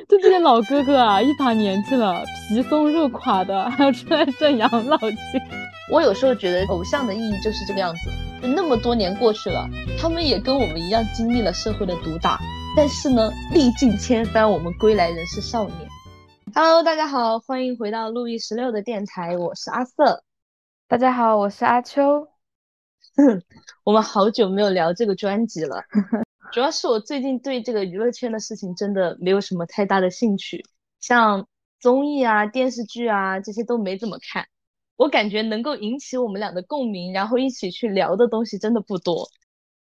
就这些老哥哥啊，一把年纪了，皮松肉垮的，还要出来赚养老金。我有时候觉得偶像的意义就是这个样子。就那么多年过去了，他们也跟我们一样经历了社会的毒打，但是呢，历尽千帆，我们归来仍是少年。Hello，大家好，欢迎回到路易十六的电台，我是阿瑟。大家好，我是阿秋。我们好久没有聊这个专辑了，主要是我最近对这个娱乐圈的事情真的没有什么太大的兴趣，像综艺啊、电视剧啊这些都没怎么看。我感觉能够引起我们俩的共鸣，然后一起去聊的东西真的不多。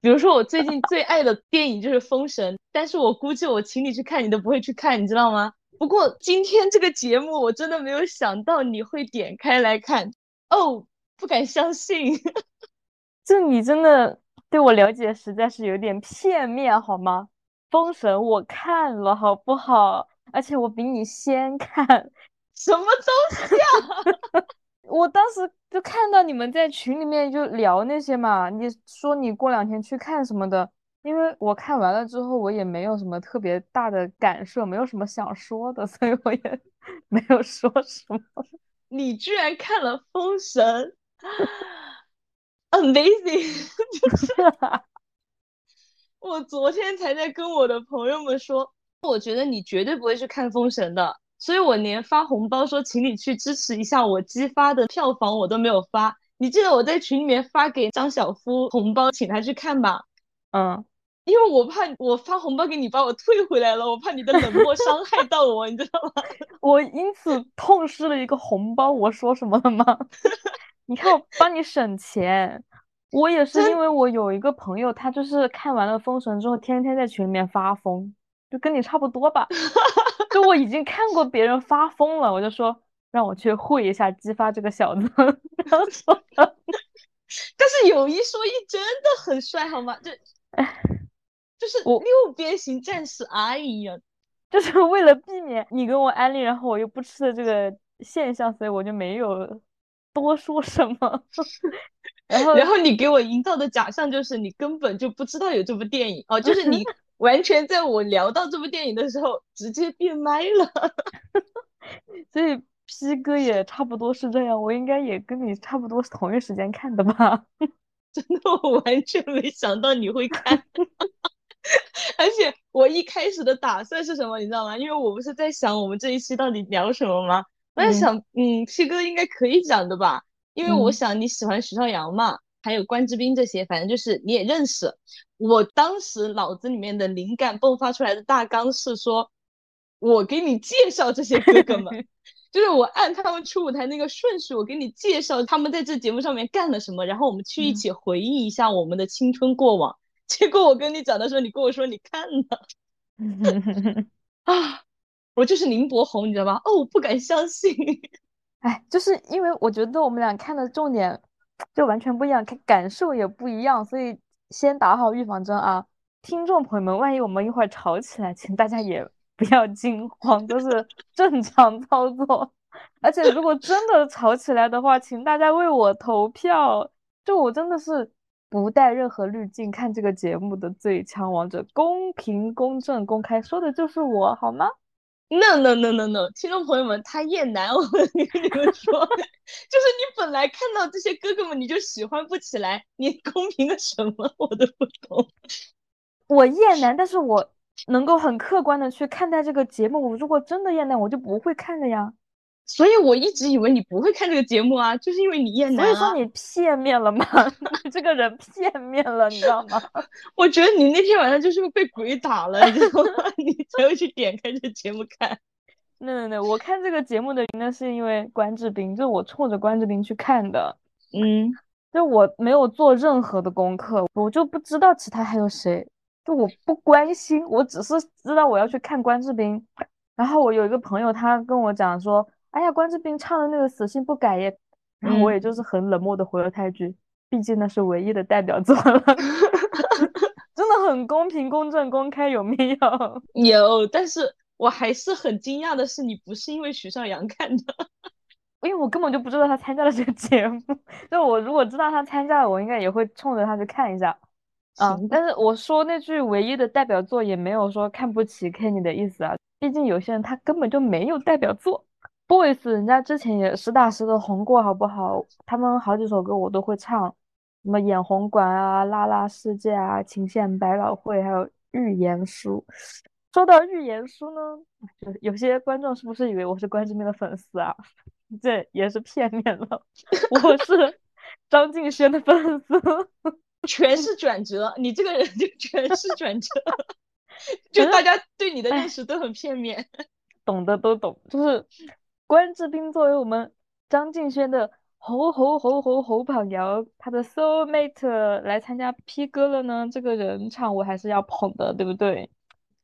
比如说我最近最爱的电影就是《封神》，但是我估计我请你去看，你都不会去看，你知道吗？不过今天这个节目，我真的没有想到你会点开来看哦，不敢相信。这你真的对我了解实在是有点片面，好吗？《封神》我看了，好不好？而且我比你先看，什么东西啊？我当时就看到你们在群里面就聊那些嘛，你说你过两天去看什么的，因为我看完了之后，我也没有什么特别大的感受，没有什么想说的，所以我也没有说什么。你居然看了《封神》，amazing！就 是 我昨天才在跟我的朋友们说，我觉得你绝对不会去看《封神》的。所以我连发红包说请你去支持一下我激发的票房我都没有发。你记得我在群里面发给张小夫红包，请他去看吧。嗯，因为我怕我发红包给你把我退回来了，我怕你的冷漠伤害到我，你知道吗？我因此痛失了一个红包，我说什么了吗？你看我帮你省钱，我也是因为我有一个朋友，他就是看完了《封神》之后，天天在群里面发疯，就跟你差不多吧。就我已经看过别人发疯了，我就说让我去会一下，激发这个小子。然后说，但是有一说一，真的很帅，好吗？就，就是六边形战士阿姨呀，就是为了避免你跟我安利，然后我又不吃的这个现象，所以我就没有多说什么。然后，然后你给我营造的假象就是你根本就不知道有这部电影哦，就 是你。完全在我聊到这部电影的时候，直接变麦了，所以 P 哥也差不多是这样，我应该也跟你差不多是同一时间看的吧？真的，我完全没想到你会看，而且我一开始的打算是什么，你知道吗？因为我不是在想我们这一期到底聊什么吗？我在想，嗯，P 哥应该可以讲的吧？因为我想你喜欢徐少阳嘛。还有关之斌这些，反正就是你也认识。我当时脑子里面的灵感迸发出来的大纲是说，我给你介绍这些哥哥们，就是我按他们出舞台那个顺序，我给你介绍他们在这节目上面干了什么，然后我们去一起回忆一下我们的青春过往。结果我跟你讲的时候，你跟我说你看了，啊，我就是林柏宏，你知道吗？哦，我不敢相信。哎，就是因为我觉得我们俩看的重点。就完全不一样，感感受也不一样，所以先打好预防针啊，听众朋友们，万一我们一会儿吵起来，请大家也 不要惊慌，就是 正常操作。而且如果真的吵起来的话，请大家为我投票，就我真的是不带任何滤镜看这个节目的最强王者，公平、公正、公开，说的就是我，好吗？no no no no no，听众朋友们，他厌男，我跟你们说，就是你本来看到这些哥哥们你就喜欢不起来，你公平的什么我都不懂。我厌男，但是我能够很客观的去看待这个节目。我如果真的厌男，我就不会看了呀。所以我一直以为你不会看这个节目啊，就是因为你厌男啊。所以说你片面了吗？你 这个人片面了，你知道吗？我觉得你那天晚上就是被鬼打了，你知道吗？你才会去点开这节目看。那那那，我看这个节目的原因是因为关智斌，就是我冲着关智斌去看的。嗯，就我没有做任何的功课，我就不知道其他还有谁，就我不关心，我只是知道我要去看关智斌。然后我有一个朋友，他跟我讲说。哎呀，关之斌唱的那个《死性不改》耶，然后我也就是很冷漠的回了他一句，毕竟那是唯一的代表作了，真的很公平、公正、公开，有没有？有，但是我还是很惊讶的是，你不是因为徐少阳看的，因为我根本就不知道他参加了这个节目，就我如果知道他参加了，我应该也会冲着他去看一下。啊，但是我说那句唯一的代表作也没有说看不起 Kenny 的意思啊，毕竟有些人他根本就没有代表作。Boys 人家之前也实打实的红过，好不好？他们好几首歌我都会唱，什么眼红馆啊、拉拉世界啊、情线百老汇，还有预言书。说到预言书呢，就有些观众是不是以为我是关之琳的粉丝啊？这也是片面了，我是 张敬轩的粉丝，全是转折。你这个人就全是转折，就大家对你的认识都很片面。懂的都懂，就是关智斌作为我们张敬轩的猴猴猴猴猴榜摇，他的 soul mate 来参加 P 歌了呢，这个人唱我还是要捧的，对不对？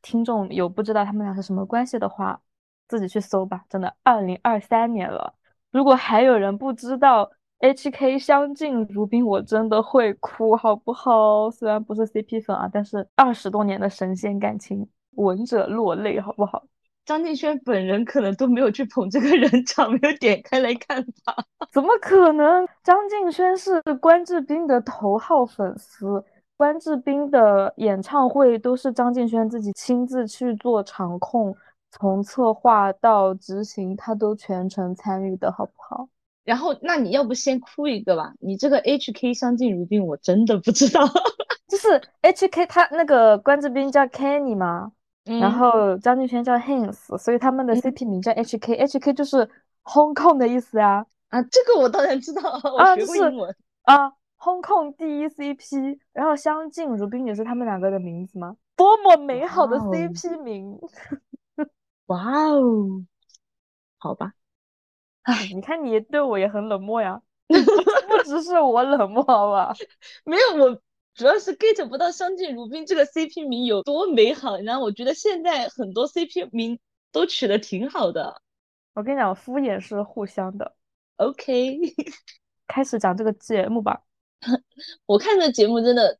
听众有不知道他们俩是什么关系的话，自己去搜吧。真的，二零二三年了，如果还有人不知道 HK 相敬如宾，我真的会哭，好不好？虽然不是 CP 粉啊，但是二十多年的神仙感情，闻者落泪，好不好？张敬轩本人可能都没有去捧这个人 场，没有点开来看吧？怎么可能？张敬轩是关智斌的头号粉丝。关智斌的演唱会都是张敬轩自己亲自去做场控，从策划到执行，他都全程参与的，好不好？然后，那你要不先哭一个吧？你这个 HK 相敬如宾，我真的不知道。就是 HK，他那个关智斌叫 Kenny 嘛，然后张敬轩叫 Hans，所以他们的 CP 名叫 HK，HK 就是 Hong Kong 的意思呀。啊，这个我当然知道，我学过英文啊。Hong Kong 第一 CP，然后相敬如宾也是他们两个的名字吗？多么美好的 CP 名！哇哦，好吧，哎，你看你对我也很冷漠呀，不只是我冷漠吧？没有，我主要是 get 不到相敬如宾这个 CP 名有多美好。然后我觉得现在很多 CP 名都取得挺好的。我跟你讲，敷衍是互相的。OK，开始讲这个节目吧。我看这节目真的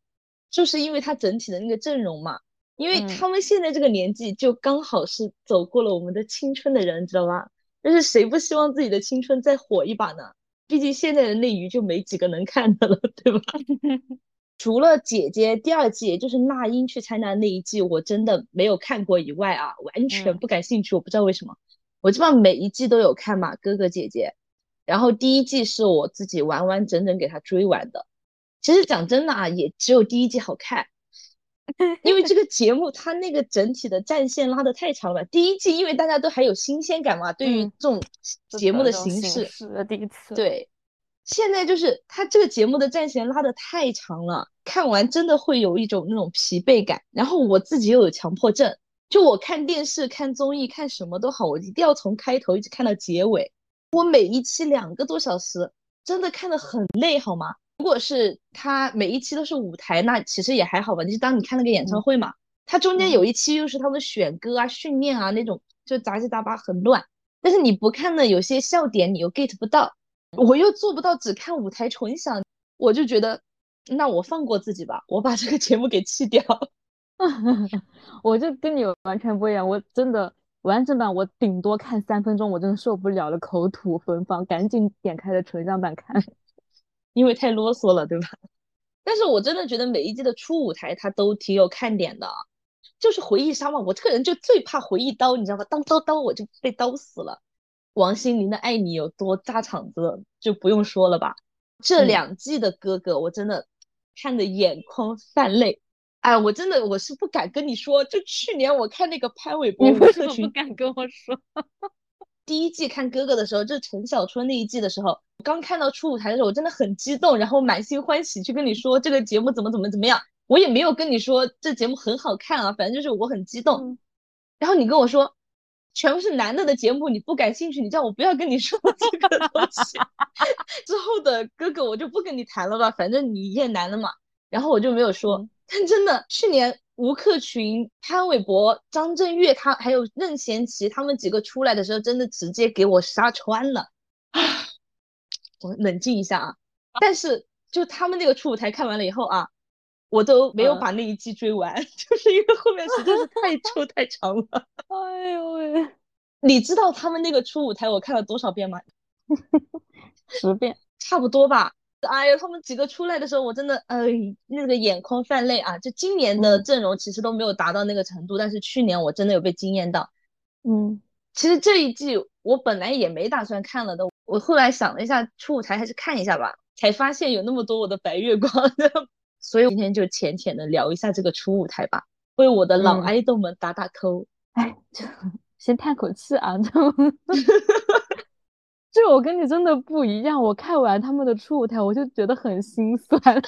就是因为他整体的那个阵容嘛，因为他们现在这个年纪就刚好是走过了我们的青春的人，知道吧？但是谁不希望自己的青春再火一把呢？毕竟现在的内娱就没几个能看的了，对吧？除了姐姐第二季，也就是那英去参加那一季，我真的没有看过以外啊，完全不感兴趣。我不知道为什么，我基本上每一季都有看嘛，哥哥姐姐。然后第一季是我自己完完整整给他追完的。其实讲真的啊，也只有第一季好看，因为这个节目它那个整体的战线拉的太长了。第一季因为大家都还有新鲜感嘛，对于这种节目的形式，第一次对。现在就是他这个节目的战线拉的太长了，看完真的会有一种那种疲惫感。然后我自己又有强迫症，就我看电视、看综艺、看什么都好，我一定要从开头一直看到结尾。我每一期两个多小时，真的看得很累，好吗？如果是他每一期都是舞台，那其实也还好吧。就是当你看那个演唱会嘛，他中间有一期又是他们选歌啊、训练啊那种，就杂七杂八很乱。但是你不看呢，有些笑点你又 get 不到，我又做不到只看舞台纯享，我就觉得那我放过自己吧，我把这个节目给弃掉。我就跟你完全不一样，我真的完整版我顶多看三分钟，我真的受不了了，口吐芬芳，赶紧点开了纯享版看。因为太啰嗦了，对吧？但是我真的觉得每一季的初舞台它都挺有看点的，就是回忆杀嘛。我这个人就最怕回忆刀，你知道吗？当刀刀，我就被刀死了。王心凌的《爱你》有多炸场子，就不用说了吧。这两季的哥哥，我真的看的眼眶泛泪。哎，我真的我是不敢跟你说，就去年我看那个潘玮柏，你为什么不敢跟我说？第一季看哥哥的时候，就是陈小春那一季的时候，刚看到初舞台的时候，我真的很激动，然后满心欢喜去跟你说这个节目怎么怎么怎么样。我也没有跟你说这节目很好看啊，反正就是我很激动。然后你跟我说全部是男的的节目，你不感兴趣，你叫我不要跟你说 这个东西。之后的哥哥我就不跟你谈了吧，反正你厌男了嘛。然后我就没有说，但真的去年。吴克群、潘玮柏、张震岳，他还有任贤齐，他们几个出来的时候，真的直接给我杀穿了。啊，我冷静一下啊！但是就他们那个初舞台看完了以后啊，我都没有把那一季追完，就是因为后面实在是太 臭太长了。哎呦喂！你知道他们那个初舞台我看了多少遍吗？十遍，差不多吧。哎呀，他们几个出来的时候，我真的哎，那个眼眶泛泪啊！就今年的阵容其实都没有达到那个程度，但是去年我真的有被惊艳到。嗯，其实这一季我本来也没打算看了的，我后来想了一下，初舞台还是看一下吧，才发现有那么多我的白月光，所以今天就浅浅的聊一下这个初舞台吧，为我的老爱豆们打打 call。哎，就先叹口气啊，就。就我跟你真的不一样，我看完他们的初舞台，我就觉得很心酸。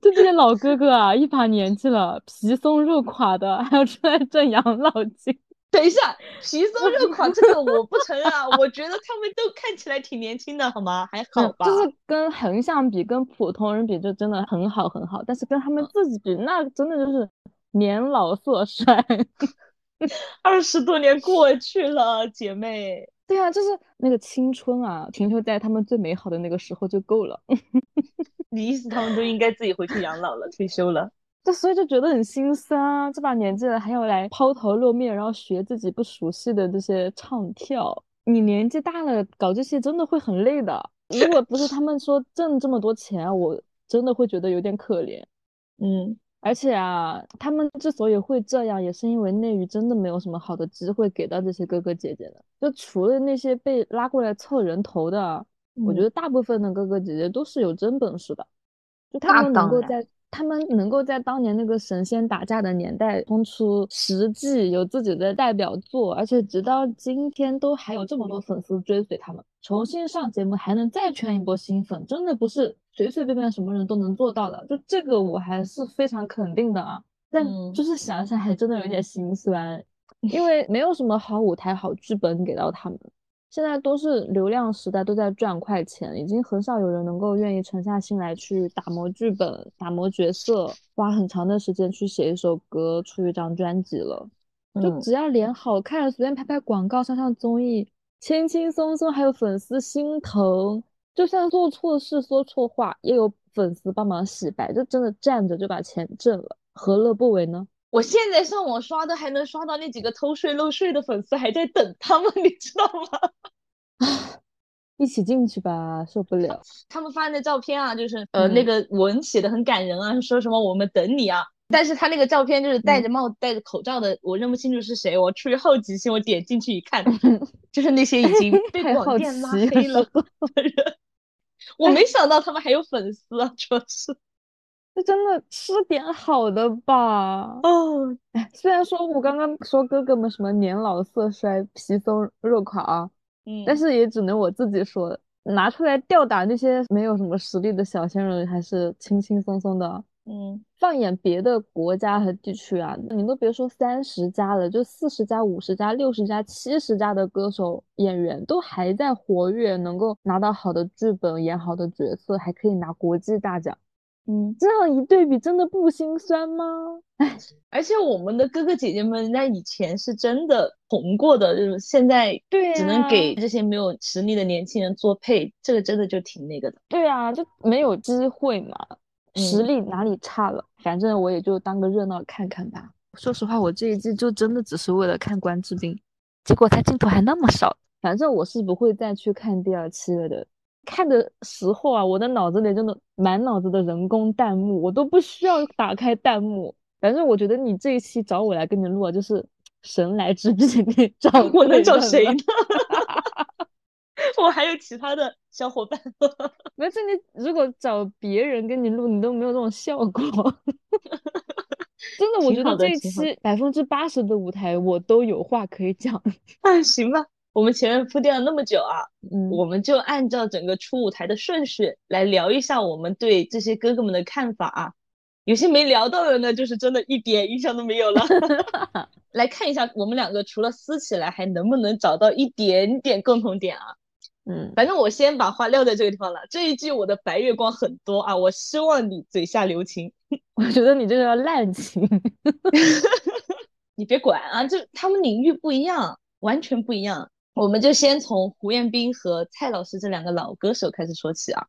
就这些老哥哥啊，一把年纪了，皮松肉垮的，还要出来挣养老 金。等一下，皮松肉垮这个我不承认啊，我觉得他们都看起来挺年轻的，好吗？还好吧。就是跟横向比，跟普通人比，就真的很好很好。但是跟他们自己比，那真的就是年老色衰。二十多年过去了，姐妹。对啊，就是那个青春啊，停留在他们最美好的那个时候就够了。你意思他们都应该自己回去养老了，退休了？这所以就觉得很心酸啊！这把年纪了还要来抛头露面，然后学自己不熟悉的这些唱跳。你年纪大了搞这些真的会很累的。如果不是他们说挣这么多钱，我真的会觉得有点可怜。嗯。而且啊，他们之所以会这样，也是因为内娱真的没有什么好的机会给到这些哥哥姐姐的。就除了那些被拉过来凑人头的，我觉得大部分的哥哥姐姐都是有真本事的。就他们能够在他们能够在当年那个神仙打架的年代冲出实际，有自己的代表作，而且直到今天都还有这么多粉丝追随他们，重新上节目还能再圈一波新粉，真的不是。随随便便什么人都能做到的，就这个我还是非常肯定的啊。但就是想想还真的有点心酸，因为没有什么好舞台、好剧本给到他们。现在都是流量时代，都在赚快钱，已经很少有人能够愿意沉下心来去打磨剧本、打磨角色，花很长的时间去写一首歌、出一张专辑了。就只要脸好看，随便拍拍广告、上上综艺，轻轻松松还有粉丝心疼。就算做错事、说错话，也有粉丝帮忙洗白，就真的站着就把钱挣了，何乐不为呢？我现在上网刷的，还能刷到那几个偷税漏税的粉丝还在等他们，你知道吗？一起进去吧，受不了。他们发的照片啊，就是呃那个文写的很感人啊，说什么我们等你啊。但是他那个照片就是戴着帽子、戴着口罩的，我认不清楚是谁。我出于好奇心，我点进去一看，就是那些已经 被广电拉黑了的人。我没想到他们还有粉丝啊，主要是，这真的吃点好的吧。哦，哎，虽然说我刚刚说哥哥们什么年老色衰、皮松肉垮啊，嗯，但是也只能我自己说，拿出来吊打那些没有什么实力的小鲜肉，还是轻轻松松的。嗯，放眼别的国家和地区啊，你都别说三十家了，就四十家、五十家、六十家、七十家的歌手演员都还在活跃，能够拿到好的剧本、演好的角色，还可以拿国际大奖。嗯，这样一对比，真的不心酸吗？哎，而且我们的哥哥姐姐们，人家以前是真的红过的，就是现在对只能给这些没有实力的年轻人做配，这个真的就挺那个的。对啊，就没有机会嘛。实力哪里差了？反正我也就当个热闹看看吧。说实话，我这一季就真的只是为了看关智斌，结果他镜头还那么少。反正我是不会再去看第二期了的。看的时候啊，我的脑子里真的满脑子的人工弹幕，我都不需要打开弹幕。反正我觉得你这一期找我来跟你录啊，就是神来之笔，你找 我能找谁呢？我还有其他的小伙伴，没事，你如果找别人跟你录，你都没有这种效果。真的，我觉得这一期百分之八十的舞台我都有话可以讲。啊，行吧，我们前面铺垫了那么久啊，嗯，我们就按照整个出舞台的顺序来聊一下我们对这些哥哥们的看法啊。有些没聊到的呢，就是真的一点印象都没有了。来看一下我们两个除了撕起来，还能不能找到一点点共同点啊？嗯，反正我先把话撂在这个地方了。这一季我的白月光很多啊，我希望你嘴下留情。我觉得你这个叫滥情，你别管啊，就他们领域不一样，完全不一样。我们就先从胡彦斌和蔡老师这两个老歌手开始说起啊。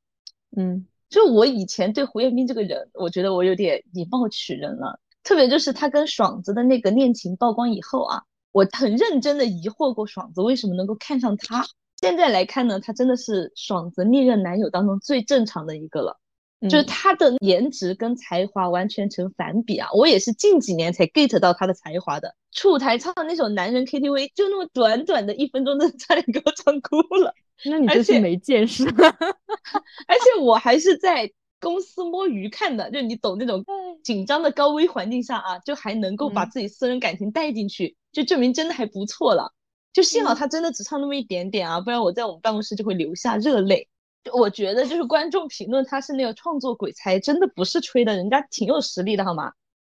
嗯，就我以前对胡彦斌这个人，我觉得我有点以貌取人了，特别就是他跟爽子的那个恋情曝光以后啊，我很认真的疑惑过爽子为什么能够看上他。现在来看呢，他真的是爽子历任男友当中最正常的一个了。就是他的颜值跟才华完全成反比啊！我也是近几年才 get 到他的才华的。出台唱的那首《男人 KTV》，就那么短短的一分钟，真的差点给我唱哭了。那你真是没见识。而且我还是在公司摸鱼看的，就你懂那种紧张的高危环境下啊，就还能够把自己私人感情带进去，就证明真的还不错了。就幸好他真的只唱那么一点点啊，不然我在我们办公室就会流下热泪。我觉得就是观众评论他是那个创作鬼才，真的不是吹的，人家挺有实力的，好吗？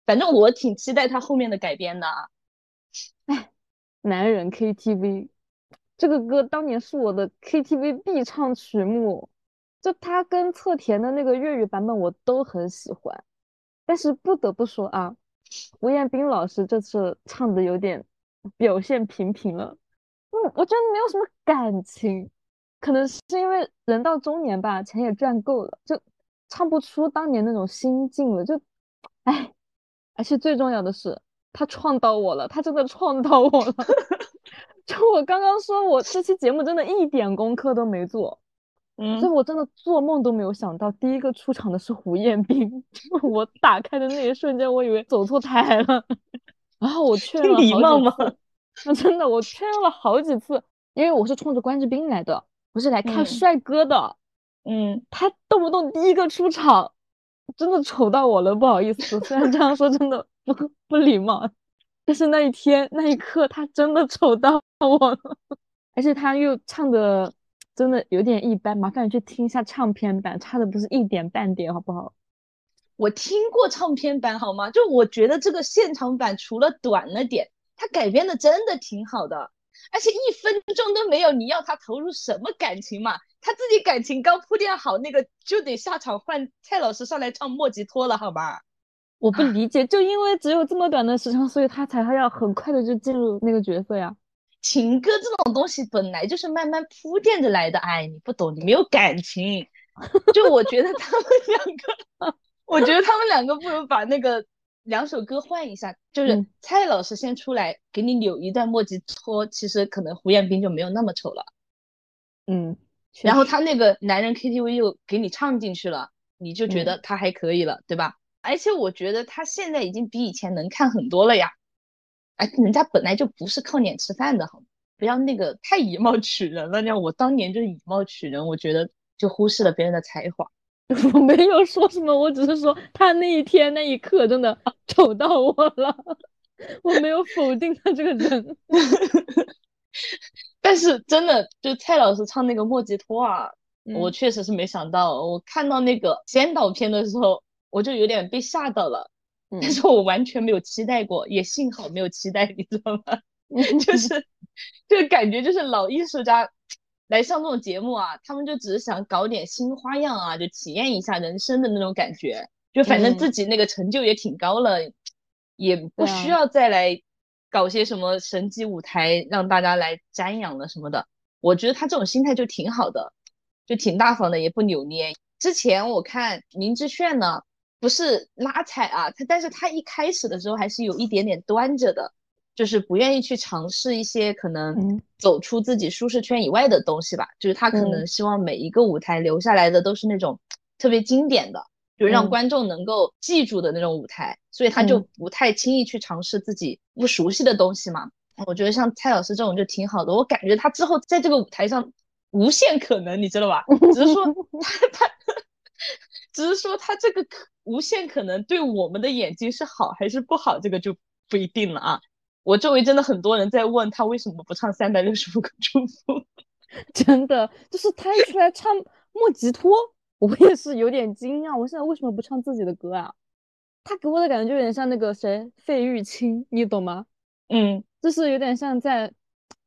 反正我挺期待他后面的改编的。哎，男人 KTV 这个歌当年是我的 KTV 必唱曲目，就他跟侧田的那个粤语版本我都很喜欢，但是不得不说啊，吴彦斌老师这次唱的有点表现平平了，嗯，我觉得没有什么感情。可能是因为人到中年吧，钱也赚够了，就唱不出当年那种心境了。就，哎，而且最重要的是，他创到我了，他真的创到我了。就我刚刚说，我这期节目真的一点功课都没做，嗯，所以我真的做梦都没有想到，第一个出场的是胡彦斌。我打开的那一瞬间，我以为走错台了，然后我确认了好几次。那真的，我确认了好几次，因为我是冲着关之斌来的。不是来看帅哥的，嗯，他动不动第一个出场，真的丑到我了，不好意思，虽然这样说真的不 不礼貌，但是那一天那一刻他真的丑到我了，而且他又唱的真的有点一般，麻烦你去听一下唱片版，差的不是一点半点，好不好？我听过唱片版，好吗？就我觉得这个现场版除了短了点，他改编的真的挺好的。而且一分钟都没有，你要他投入什么感情嘛？他自己感情刚铺垫好，那个就得下场换蔡老师上来唱莫吉托了，好吧？我不理解，就因为只有这么短的时长，所以他才要很快的就进入那个角色呀。情歌这种东西本来就是慢慢铺垫着来的，哎，你不懂，你没有感情。就我觉得他们两个，我觉得他们两个不如把那个。两首歌换一下，就是蔡老师先出来给你扭一段莫吉托，其实可能胡彦斌就没有那么丑了。嗯，然后他那个男人 KTV 又给你唱进去了，你就觉得他还可以了，对吧？而且我觉得他现在已经比以前能看很多了呀。哎，人家本来就不是靠脸吃饭的，好吗？不要那个太以貌取人了。那我当年就是以貌取人，我觉得就忽视了别人的才华。我没有说什么，我只是说他那一天那一刻真的 丑到我了，我没有否定他这个人，但是真的就蔡老师唱那个莫吉托啊，我确实是没想到，我看到那个先导片的时候，我就有点被吓到了，但是我完全没有期待过，也幸好没有期待，你知道吗？就是这个感觉就是老艺术家。来上这种节目啊，他们就只是想搞点新花样啊，就体验一下人生的那种感觉。就反正自己那个成就也挺高了，也不需要再来搞些什么神级舞台让大家来瞻仰了什么的。我觉得他这种心态就挺好的，就挺大方的，也不扭捏。之前我看林志炫呢，不是拉踩啊，他但是他一开始的时候还是有一点点端着的。就是不愿意去尝试一些可能走出自己舒适圈以外的东西吧。就是他可能希望每一个舞台留下来的都是那种特别经典的，就是让观众能够记住的那种舞台，所以他就不太轻易去尝试自己不熟悉的东西嘛。我觉得像蔡老师这种就挺好的，我感觉他之后在这个舞台上无限可能，你知道吧？只是说他他，只是说他这个可无限可能对我们的眼睛是好还是不好，这个就不一定了啊。我周围真的很多人在问他为什么不唱三百六十五个祝福，真的就是他一出来唱莫吉托，我也是有点惊讶。我现在为什么不唱自己的歌啊？他给我的感觉就有点像那个谁费玉清，你懂吗？嗯，就是有点像在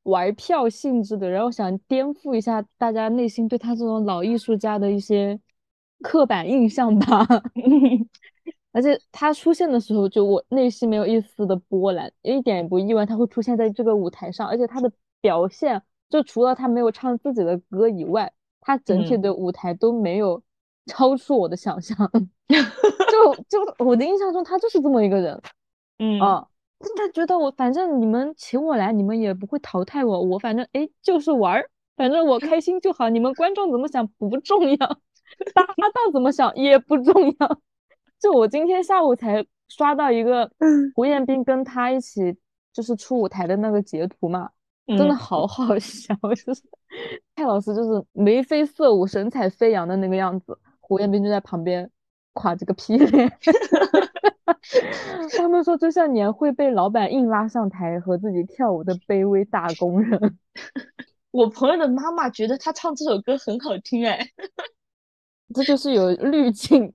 玩票性质的，然后想颠覆一下大家内心对他这种老艺术家的一些刻板印象吧。而且他出现的时候，就我内心没有一丝的波澜，一点也不意外他会出现在这个舞台上。而且他的表现，就除了他没有唱自己的歌以外，他整体的舞台都没有超出我的想象。就 就我的印象中，他就是这么一个人。嗯啊，他觉得我反正你们请我来，你们也不会淘汰我，我反正哎就是玩儿，反正我开心就好，你们观众怎么想不重要，搭档怎么想也不重要。就我今天下午才刷到一个胡彦斌跟他一起就是出舞台的那个截图嘛，真的好好笑，就是蔡老师就是眉飞色舞、神采飞扬的那个样子，胡彦斌就在旁边垮着个屁脸。他们说就像年会被老板硬拉上台和自己跳舞的卑微打工人。我朋友的妈妈觉得他唱这首歌很好听，哎，这就是有滤镜。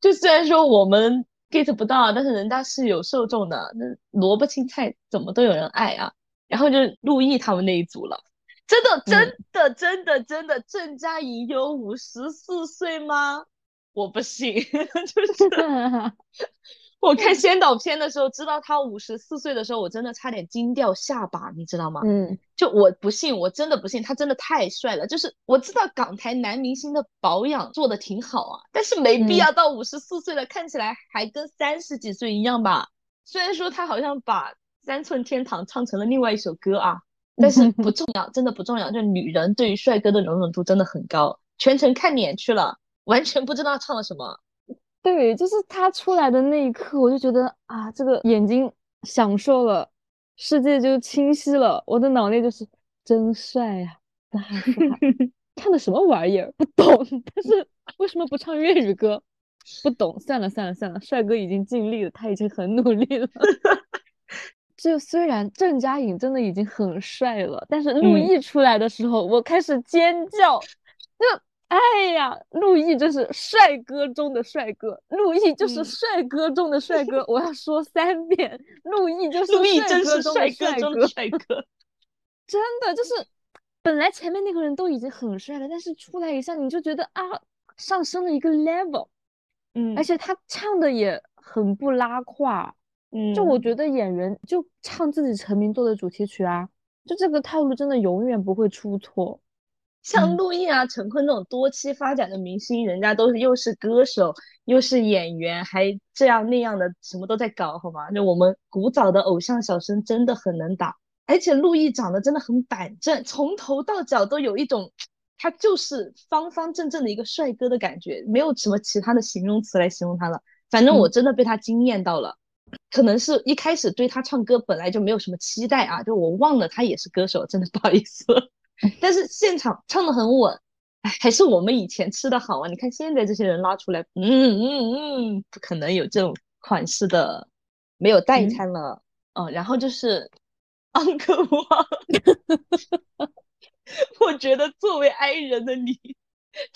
就虽然说我们 get 不到，但是人家是有受众的。那萝卜青菜怎么都有人爱啊？然后就陆毅他们那一组了，真的真的真的真的，郑嘉颖有五十四岁吗？我不信，就是。我看先导片的时候，知道他五十四岁的时候，我真的差点惊掉下巴，你知道吗？嗯，就我不信，我真的不信，他真的太帅了。就是我知道港台男明星的保养做的挺好啊，但是没必要到五十四岁了，看起来还跟三十几岁一样吧。虽然说他好像把《三寸天堂》唱成了另外一首歌啊，但是不重要，真的不重要。就女人对于帅哥的容忍度真的很高，全程看脸去了，完全不知道唱了什么。对，就是他出来的那一刻，我就觉得啊，这个眼睛享受了，世界就清晰了。我的脑内就是真帅呀，大帅，看的什么玩意儿？不懂。但是为什么不唱粤语歌？不懂。算了算了算了，帅哥已经尽力了，他已经很努力了。就虽然郑嘉颖真的已经很帅了，但是 陆毅出来的时候，我开始尖叫，就。哎呀，陆毅真是帅哥中的帅哥，陆毅就是帅哥中的帅哥，我要说三遍，陆毅就是帅哥中的帅哥，帅哥，真的就是，本来前面那个人都已经很帅了，但是出来一下你就觉得啊，上升了一个 level，嗯，而且他唱的也很不拉胯，嗯，就我觉得演员就唱自己成名作的主题曲啊，就这个套路真的永远不会出错。像陆毅啊、陈坤这种多期发展的明星，人家都是又是歌手又是演员，还这样那样的，什么都在搞，好吗？就我们古早的偶像小生真的很能打，而且陆毅长得真的很板正，从头到脚都有一种他就是方方正正的一个帅哥的感觉，没有什么其他的形容词来形容他了。反正我真的被他惊艳到了，可能是一开始对他唱歌本来就没有什么期待啊，就我忘了他也是歌手，真的不好意思。但是现场唱的很稳，哎，还是我们以前吃的好啊！你看现在这些人拉出来，嗯嗯嗯，不可能有这种款式的，没有代餐了，嗯，然后就是 Uncle 王，我觉得作为 I 人的你，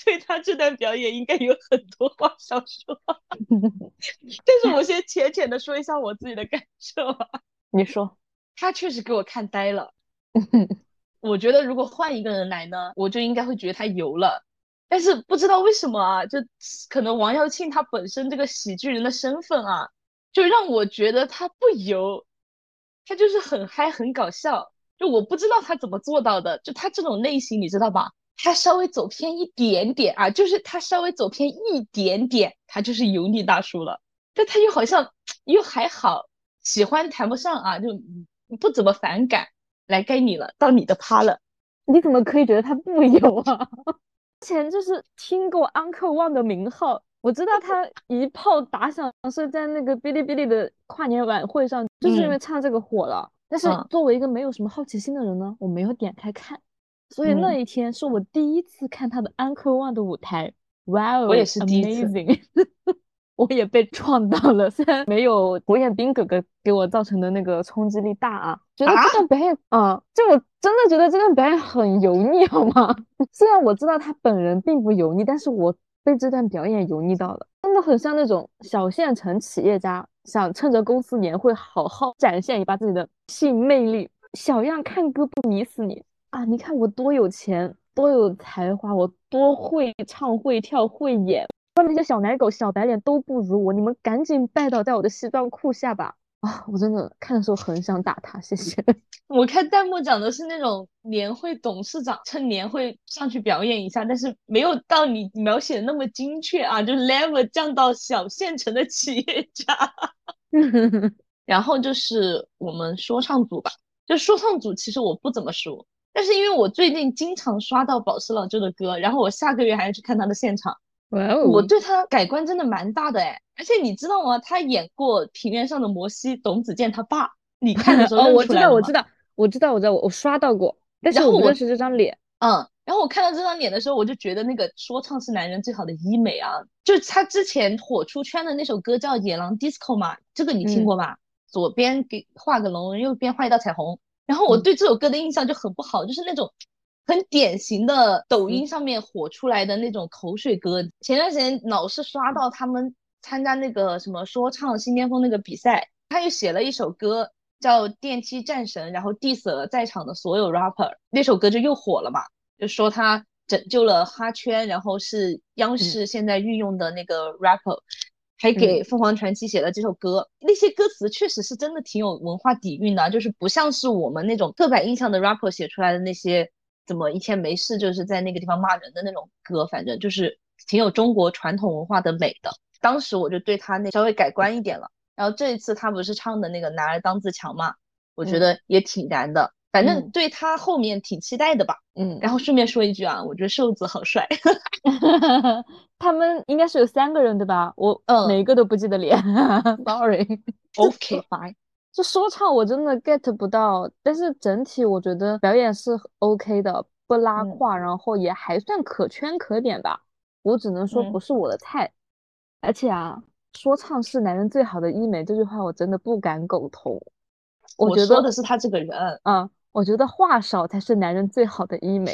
对他这段表演应该有很多话想说，但是我先浅浅的说一下我自己的感受啊，你说，他确实给我看呆了。我觉得如果换一个人来呢，我就应该会觉得他油了，但是不知道为什么啊，就可能王耀庆他本身这个喜剧人的身份啊，就让我觉得他不油，他就是很嗨很搞笑，就我不知道他怎么做到的，就他这种类型你知道吧？他稍微走偏一点点啊，就是他稍微走偏一点点，他就是油腻大叔了，但他又好像 又还好，喜欢谈不上啊，就不怎么反感。来该你了，到你的趴了。你怎么可以觉得他不油啊？之前就是听过 Uncle Wang 的名号，我知道他一炮打响是在那个哔哩哔哩的跨年晚会上，就是因为唱这个火了。但是作为一个没有什么好奇心的人呢，我没有点开看，所以那一天是我第一次看他的 Uncle Wang 的舞台。哇哦，我也是第一次。我也被撞到了，虽然没有胡彦斌哥哥给我造成的那个冲击力大啊，觉得这段表演啊，就我真的觉得这段表演很油腻，好吗？虽然我知道他本人并不油腻，但是我被这段表演油腻到了，真的很像那种小县城企业家想趁着公司年会好好展现一把自己的性魅力，小样看歌不迷死你啊！你看我多有钱，多有才华，我多会唱会跳会演。外面那些小奶狗、小白脸都不如我，你们赶紧拜倒在我的西装裤下吧！啊，我真的看的时候很想打他，谢谢。我看弹幕讲的是那种年会董事长趁年会上去表演一下，但是没有到你描写的那么精确啊，就 level 降到小县城的企业家。然后就是我们说唱组吧，就说唱组其实我不怎么熟，但是因为我最近经常刷到宝石老舅的歌，然后我下个月还要去看他的现场，哇哦，我对他改观真的蛮大的哎。而且你知道吗？他演过《平原上的摩西》董子健他爸，你看的时候 我知道，我知道，我知道，我知道，我我刷到过，但是我认识这张脸。嗯，然后我看到这张脸的时候，我就觉得那个说唱是男人最好的医美啊！就他之前火出圈的那首歌叫《野狼 DISCO》嘛，这个你听嗯过吧？左边给画个龙，右边画一道彩虹。然后我嗯对这首歌的印象就很不好，就是那种很典型的抖嗯音上面火出来的那种口水歌。前段时间老是刷到他们参加那个什么说唱新巅峰那个比赛，他又写了一首歌叫《电梯战神》，然后 diss 了在场的所有 rapper，那首歌就又火了嘛。就说他拯救了哈圈，然后是央视现在御用的那个 rapper，、还给凤凰传奇写了这首歌。那些歌词确实是真的挺有文化底蕴的，就是不像是我们那种刻板印象的 rapper 写出来的那些怎么一天没事就是在那个地方骂人的那种歌，反正就是挺有中国传统文化的美的。当时我就对他那稍微改观一点了。然后这一次他不是唱的那个男儿当自强嘛，我觉嗯得也挺燃的。反正嗯对他后面挺期待的吧。嗯，然后顺便说一句啊，我觉得瘦子好帅。他们应该是有三个人对吧？我嗯每一个都不记得脸，sorry。OK fine，就说唱我真的 get 不到，但是整体我觉得表演是 OK 的，不拉嗯胯，然后也还算可圈可点吧。我只能说嗯不是我的菜，而且啊，说唱是男人最好的医美这句话我真的不敢苟同。我我觉得说的是他这个人。嗯，我觉得话少才是男人最好的医美，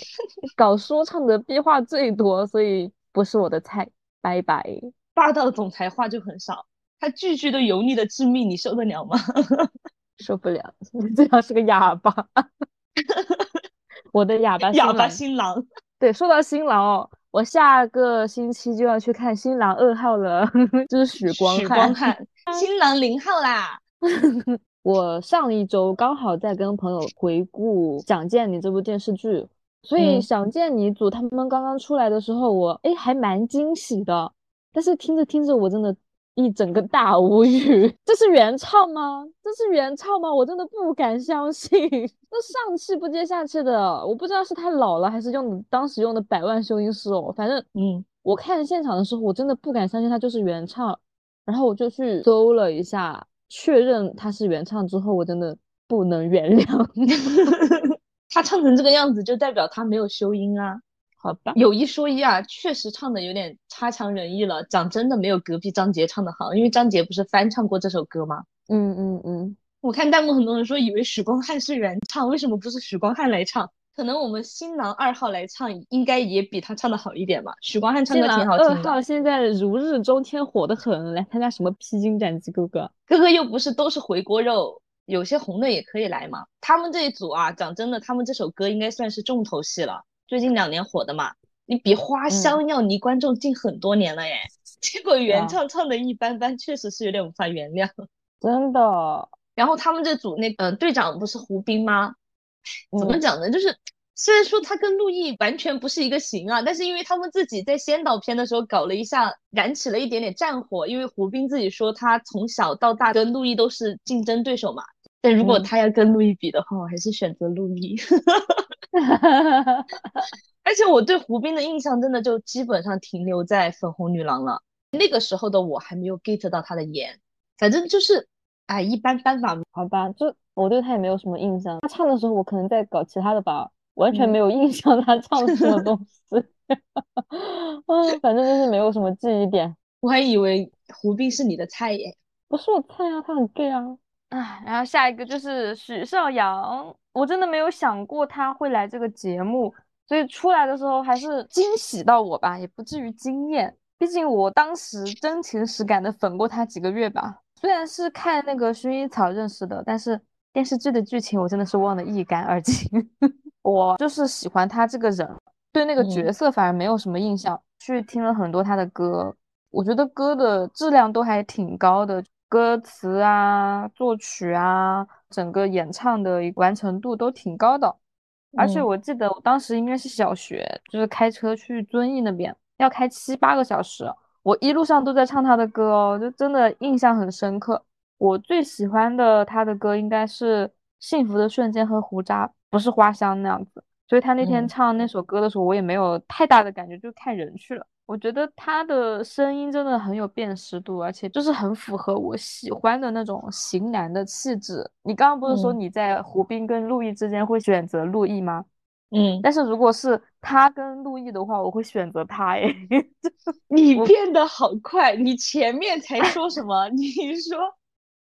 搞说唱的逼话最多，所以不是我的菜，拜拜。霸道总裁话就很少，他句句都油腻的致命，你受得了吗？受不了，最好是个哑巴。我的哑巴哑巴新郎，对，说到新郎哦，我下个星期就要去看新郎二号了，就是许光汉许汉。光汉，新郎零号啦。我上一周刚好在跟朋友回顾《想见你》这部电视剧，所以《嗯想见你》组他们刚刚出来的时候，我哎还蛮惊喜的，但是听着听着我真的一整个大无语，这是原唱吗？这是原唱吗？我真的不敢相信，那上气不接下气的，我不知道是他老了还是用的当时用的百万修音师哦，反正嗯，我看现场的时候，我真的不敢相信他就是原唱，然后我就去搜了一下，确认他是原唱之后，我真的不能原谅。他唱成这个样子，就代表他没有修音啊。好吧，有一说一啊，确实唱的有点差强人意了。讲真的，没有隔壁张杰唱的好，因为张杰不是翻唱过这首歌吗？嗯嗯嗯，我看弹幕很多人说以为许光汉是原唱，为什么不是许光汉来唱？可能我们新郎二号来唱，应该也比他唱的好一点吧。许光汉唱歌新郎二挺好听的，号现在如日中天，火得很，来参加什么披荆斩棘哥哥？哥哥又不是都是回锅肉，有些红的也可以来嘛。他们这一组啊，讲真的，他们这首歌应该算是重头戏了，最近两年火的嘛。你比花香要离观众近很多年了耶，结果原啊唱唱的一般般，确实是有点无法原谅。真的，然后他们这组那呃队长不是胡兵吗？怎么嗯讲呢？就是虽然说他跟陆毅完全不是一个型啊，但是因为他们自己在先导片的时候搞了一下，燃起了一点点战火。因为胡兵自己说他从小到大跟陆毅都是竞争对手嘛，但如果嗯他要跟陆毅比的话，我还是选择陆毅。而且我对胡兵的印象真的就基本上停留在粉红女郎了。那个时候的我还没有 get 到他的颜，反正就是哎一般般吧。好吧，就我对他也没有什么印象。他唱的时候，我可能在搞其他的吧，完全嗯没有印象他唱什么东 西。嗯，反正就是没有什么记忆点。我还以为胡兵是你的菜耶。不是我菜啊，他很 gay 啊。唉，然后下一个就是许绍洋，我真的没有想过他会来这个节目，所以出来的时候还是惊喜到我吧，也不至于惊艳。毕竟我当时真情实感的粉过他几个月吧，虽然是看那个薰衣草认识的，但是电视剧的剧情我真的是忘得一干二净。我就是喜欢他这个人，对那个角嗯色反而没有什么印象。去听了很多他的歌，我觉得歌的质量都还挺高的，歌词啊、作曲啊，整个演唱的完成度都挺高的。而且嗯我记得我当时应该是小学，就是开车去遵义那边，要开七八个小时，我一路上都在唱他的歌哦，就真的印象很深刻。我最喜欢的他的歌应该是《幸福的瞬间》和《胡渣》，不是花香那样子。所以他那天嗯唱那首歌的时候，我也没有太大的感觉，就看人去了。我觉得他的声音真的很有辨识度，而且就是很符合我喜欢的那种型男的气质。你刚刚不是说嗯你在胡兵跟陆毅之间会选择陆毅吗？嗯，但是如果是他跟陆毅的话，我会选择他诶。你变得好快，你前面才说什么？你说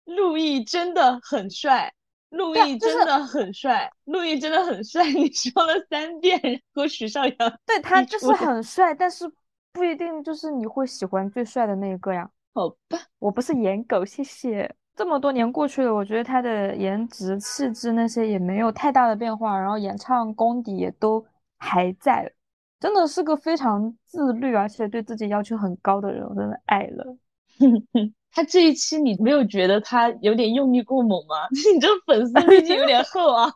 陆毅真的很帅，陆毅真的很帅，陆毅真的很帅，你说了三遍，和许绍洋对他就是很帅，但是不一定就是你会喜欢最帅的那一个呀。好吧，我不是颜狗，谢谢。这么多年过去了，我觉得他的颜值、气质那些也没有太大的变化，然后演唱功底也都还在，真的是个非常自律而且对自己要求很高的人，我真的爱了。他这一期你没有觉得他有点用力过猛吗？你这粉丝滤镜有点厚啊。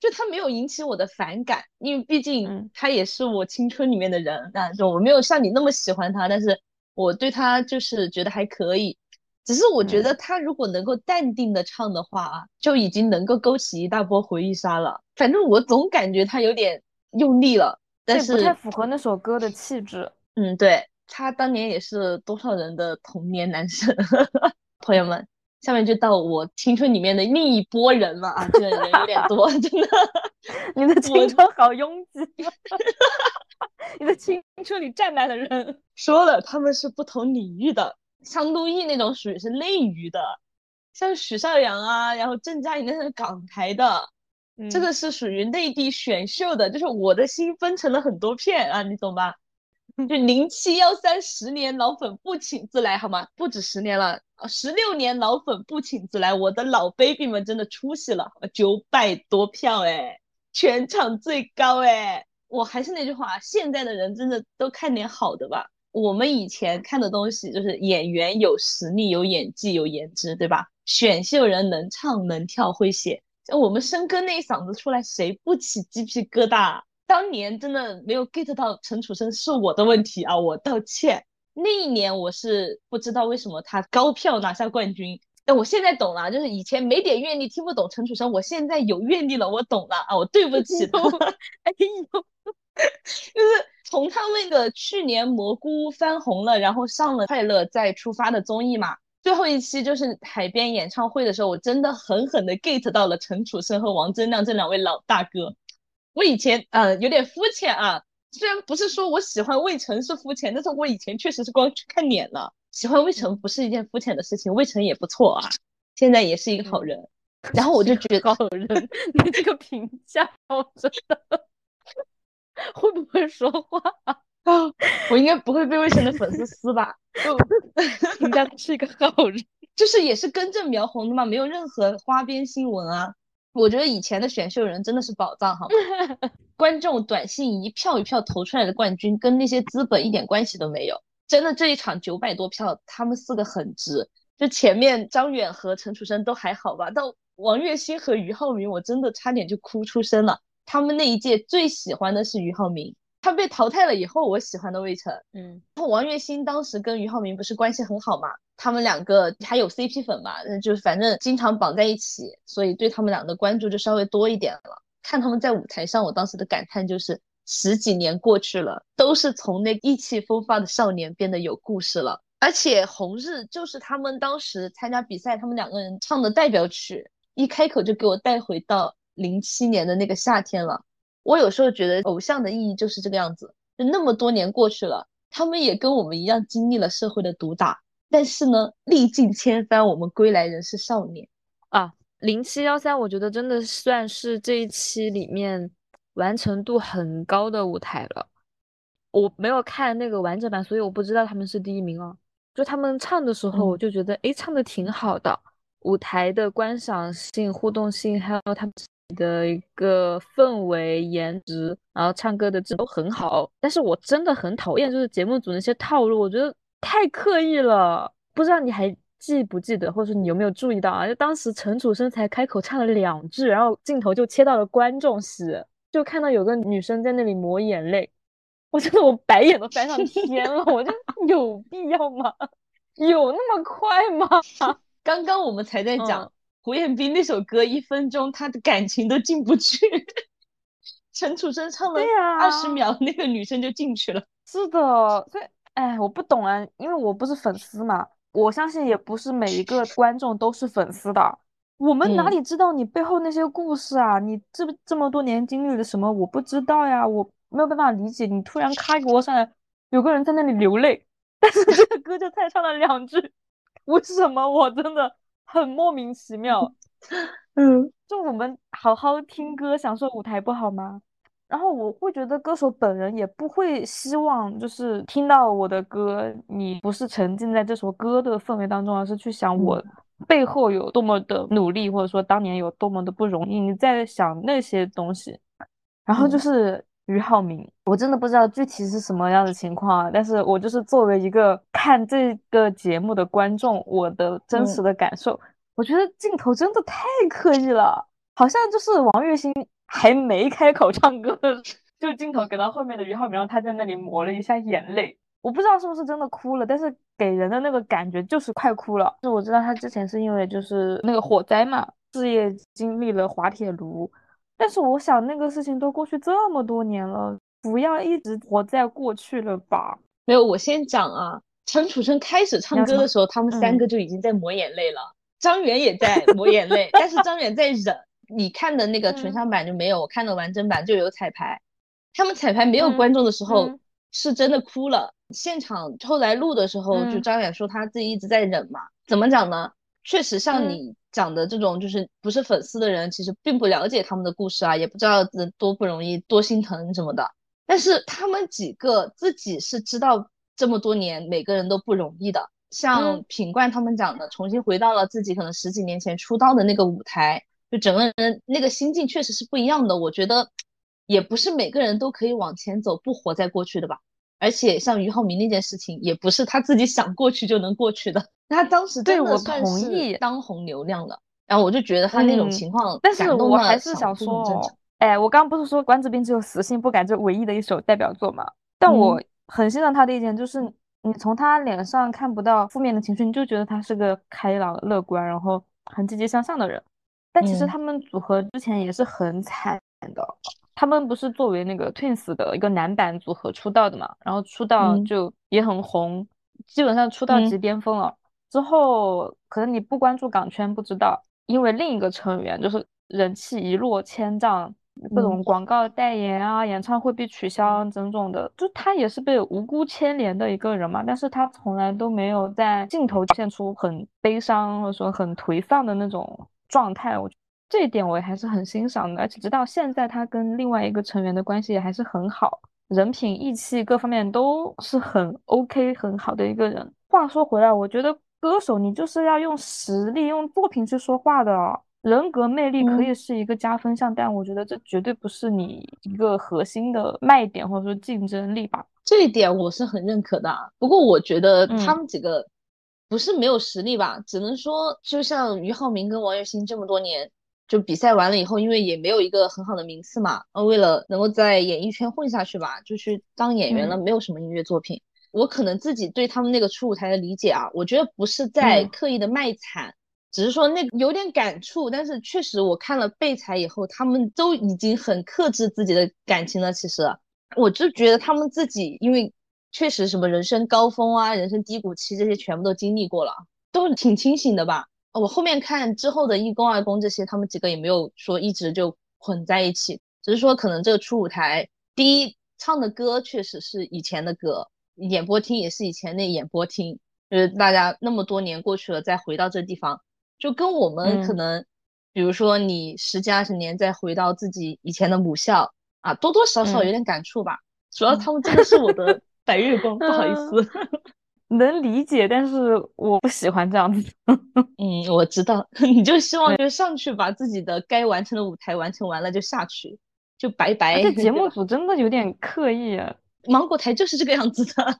就他没有引起我的反感，因为毕竟嗯他也是我青春里面的人，那就我没有像你那么喜欢他，但是我对他就是觉得还可以。只是我觉嗯得他如果能够淡定的唱的话啊，就已经能够勾起一大波回忆杀了。反正我总感觉他有点用力了，但是不太符合那首歌的气质。嗯，对，他当年也是多少人的童年男神。朋友们，下面就到我青春里面的另一波人了啊，这个人有点多，真的。你的青春好拥挤，你的青春里站满了人。说了，他们是不同领域的，像陆毅那种属于是内娱的，像许绍洋啊，然后郑嘉颖那是港台的，这嗯个是属于内地选秀的，就是我的心分成了很多片啊，你懂吧？就零七幺三十年老粉不请自来，好吗？不止十年了，十六年老粉不请自来，我的老 baby 们真的出息了，九百多票哎，全场最高哎！我还是那句话，现在的人真的都看点好的吧。我们以前看的东西就是演员有实力、有演技、有颜值，对吧？选秀人能唱能跳会写，像我们申哥那一嗓子出来，谁不起鸡皮疙瘩？当年真的没有 get 到陈楚生是我的问题啊，我道歉。那一年我是不知道为什么他高票拿下冠军，但我现在懂了，就是以前没点阅历听不懂陈楚生，我现在有阅历了，我懂了啊，我对不起他。哎呦，就是从他那个去年蘑菇翻红了，然后上了《快乐再出发》的综艺嘛，最后一期就是海边演唱会的时候，我真的狠狠的 get 到了陈楚生和王铮亮这两位老大哥。我以前呃有点肤浅啊，虽然不是说我喜欢魏晨是肤浅，但是我以前确实是光去看脸了。喜欢魏晨不是一件肤浅的事情，魏晨也不错啊，现在也是一个好人。然后我就觉得 好人，你这个评价我真的 会不会说话？啊，我应该不会被魏晨的粉丝撕吧？就评价他是一个好人。就是也是根正苗红的嘛，没有任何花边新闻啊。我觉得以前的选秀人真的是宝藏，好吗？观众短信一票一票投出来的冠军，跟那些资本一点关系都没有。真的这一场九百多票，他们四个很值。就前面张远和陈楚生都还好吧，到王栎鑫和俞灏明，我真的差点就哭出声了。他们那一届最喜欢的是俞灏明，他被淘汰了以后，我喜欢的魏晨。嗯，然后王栎鑫当时跟俞灏明不是关系很好嘛，他们两个还有 CP 粉嘛，那就反正经常绑在一起，所以对他们俩的关注就稍微多一点了。看他们在舞台上，我当时的感叹就是十几年过去了，都是从那意气风发的少年变得有故事了。而且《红日》就是他们当时参加比赛，他们两个人唱的代表曲，一开口就给我带回到零七年的那个夏天了。我有时候觉得偶像的意义就是这个样子，就那么多年过去了，他们也跟我们一样经历了社会的毒打，但是呢，历尽千帆，我们归来仍是少年。啊，零七幺三，我觉得真的算是这一期里面完成度很高的舞台了。我没有看那个完整版，所以我不知道他们是第一名哦。就他们唱的时候，我嗯就觉得，诶，唱的挺好的，舞台的观赏性、互动性，还有他们自己的一个氛围、颜值，然后唱歌的质都很好。但是我真的很讨厌就是节目组那些套路，我觉得太刻意了。不知道你还记不记得，或者说你有没有注意到啊？就当时陈楚生才开口唱了两句，然后镜头就切到了观众席，就看到有个女生在那里抹眼泪。我真的我白眼都翻上天了，我就 有必要吗？有那么快吗？刚刚我们才在讲、嗯胡彦斌那首歌，一分钟他的感情都进不去。陈楚生唱了对呀二十秒，那个女生就进去了。是的，所以哎，我不懂啊，因为我不是粉丝嘛，我相信也不是每一个观众都是粉丝的。我们哪嗯里知道你背后那些故事啊？你这这么多年经历了什么？我不知道呀，我没有办法理解。你突然咔给我上来，有个人在那里流泪，但是这个歌就才唱了两句，为什么？我真的很莫名其妙。嗯就我们好好听歌，享受舞台不好吗？然后我会觉得歌手本人也不会希望，就是听到我的歌，你不是沉浸在这首歌的氛围当中，而是去想我背后有多么的努力，或者说当年有多么的不容易，你在想那些东西。然后就嗯。是俞灏明，我真的不知道具体是什么样的情况啊，但是我就是作为一个看这个节目的观众，我的真实嗯的感受，我觉得镜头真的太刻意了，好像就是王栎鑫还没开口唱歌的，就镜头给到后面的俞灏明，然后他在那里抹了一下眼泪，我不知道是不是真的哭了，但是给人的那个感觉就是快哭了。就我知道他之前是因为就是那个火灾嘛，事业经历了滑铁卢。但是我想，那个事情都过去这么多年了，不要一直活在过去了吧？没有，我先讲啊。陈楚生开始唱歌的时候，他们三嗯个就已经在抹眼泪了。张远也在抹眼泪，但是张远在忍。你看的那个纯嗯享版就没有，我看的完整版就有彩排。他们彩排没有嗯观众的时候，嗯是真的哭了。现场后来录的时候，就嗯张远说他自己一直在忍嘛。怎么讲呢？确实像嗯你讲的这种，就是不是粉丝的人，其实并不了解他们的故事啊，也不知道这多不容易，多心疼什么的。但是他们几个自己是知道这么多年每个人都不容易的。像嗯品冠他们讲的，重新回到了自己可能十几年前出道的那个舞台，就整个人那个心境确实是不一样的。我觉得也不是每个人都可以往前走，不活在过去的吧。而且像俞灏明那件事情，也不是他自己想过去就能过去的。他当时对我同意当红流量了，然后我就觉得他那种嗯情况，但是我还是想想说哎，我刚刚不是说关之斌只有死性不改这唯一的一首代表作嘛？但我嗯很欣赏他的一点就是，你从他脸上看不到负面的情绪，你就觉得他是个开朗、乐观，然后很积极向上的人。但其实嗯。他们组合之前也是很惨的，他们不是作为那个 Twins 的一个男版组合出道的嘛，然后出道嗯。就也很红，基本上出道即嗯。巅峰了。之后可能你不关注港圈不知道，因为另一个成员就是人气一落千丈，各嗯。种广告代言啊、演唱会被取消种种的，就他也是被无辜牵连的一个人嘛，但是他从来都没有在镜头现出很悲伤或者说很颓丧的那种状态，我这一点我还是很欣赏的，而且直到现在他跟另外一个成员的关系也还是很好，人品、义气各方面都是很 OK 很好的一个人。话说回来，我觉得歌手你就是要用实力、用作品去说话的。人格魅力可嗯以是一个加分项，但我觉得这绝对不是你一个核心的卖点或者说竞争力吧。这一点我是很认可的啊。不过我觉得他嗯们几个不是没有实力吧，只能说就像俞灏明跟王栎鑫这么多年，就比赛完了以后，因为也没有一个很好的名次嘛，呃，为了能够在演艺圈混下去吧，就去当演员了，嗯没有什么音乐作品。我可能自己对他们那个初舞台的理解啊，我觉得不是在嗯刻意的卖惨。只是说那个有点感触，但是确实我看了备采以后，他们都已经很克制自己的感情了。其实，我就觉得他们自己，因为确实什么人生高峰啊、人生低谷期这些全部都经历过了，都挺清醒的吧。我后面看之后的一公、二公这些，他们几个也没有说一直就混在一起，只是说可能这个初舞台，第一唱的歌确实是以前的歌，演播厅也是以前那演播厅，就是大家那么多年过去了，再回到这地方。就跟我们可嗯能，比如说你十几二十年再回到自己以前的母校啊，多多少少有嗯点感触吧。主要他们真的是我的白月光，不好意思。能理解，但是我不喜欢这样子。嗯，我知道，你就希望就上去把自己的该完成的舞台完成完了就下去，就拜拜。而且节目组真的有点刻意啊，芒果台就是这个样子的。